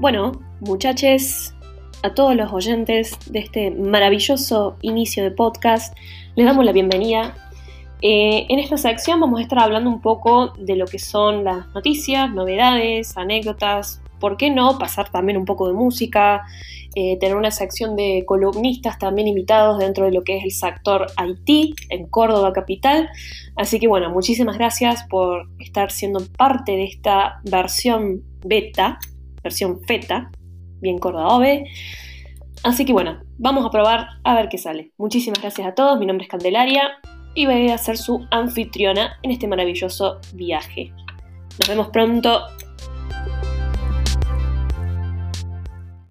Bueno, muchachos, a todos los oyentes de este maravilloso inicio de podcast, les damos la bienvenida. Eh, en esta sección vamos a estar hablando un poco de lo que son las noticias, novedades, anécdotas, por qué no pasar también un poco de música, eh, tener una sección de columnistas también invitados dentro de lo que es el sector Haití en Córdoba capital. Así que bueno, muchísimas gracias por estar siendo parte de esta versión beta versión feta, bien cordaove. Así que bueno, vamos a probar a ver qué sale. Muchísimas gracias a todos, mi nombre es Candelaria y voy a ser su anfitriona en este maravilloso viaje. Nos vemos pronto.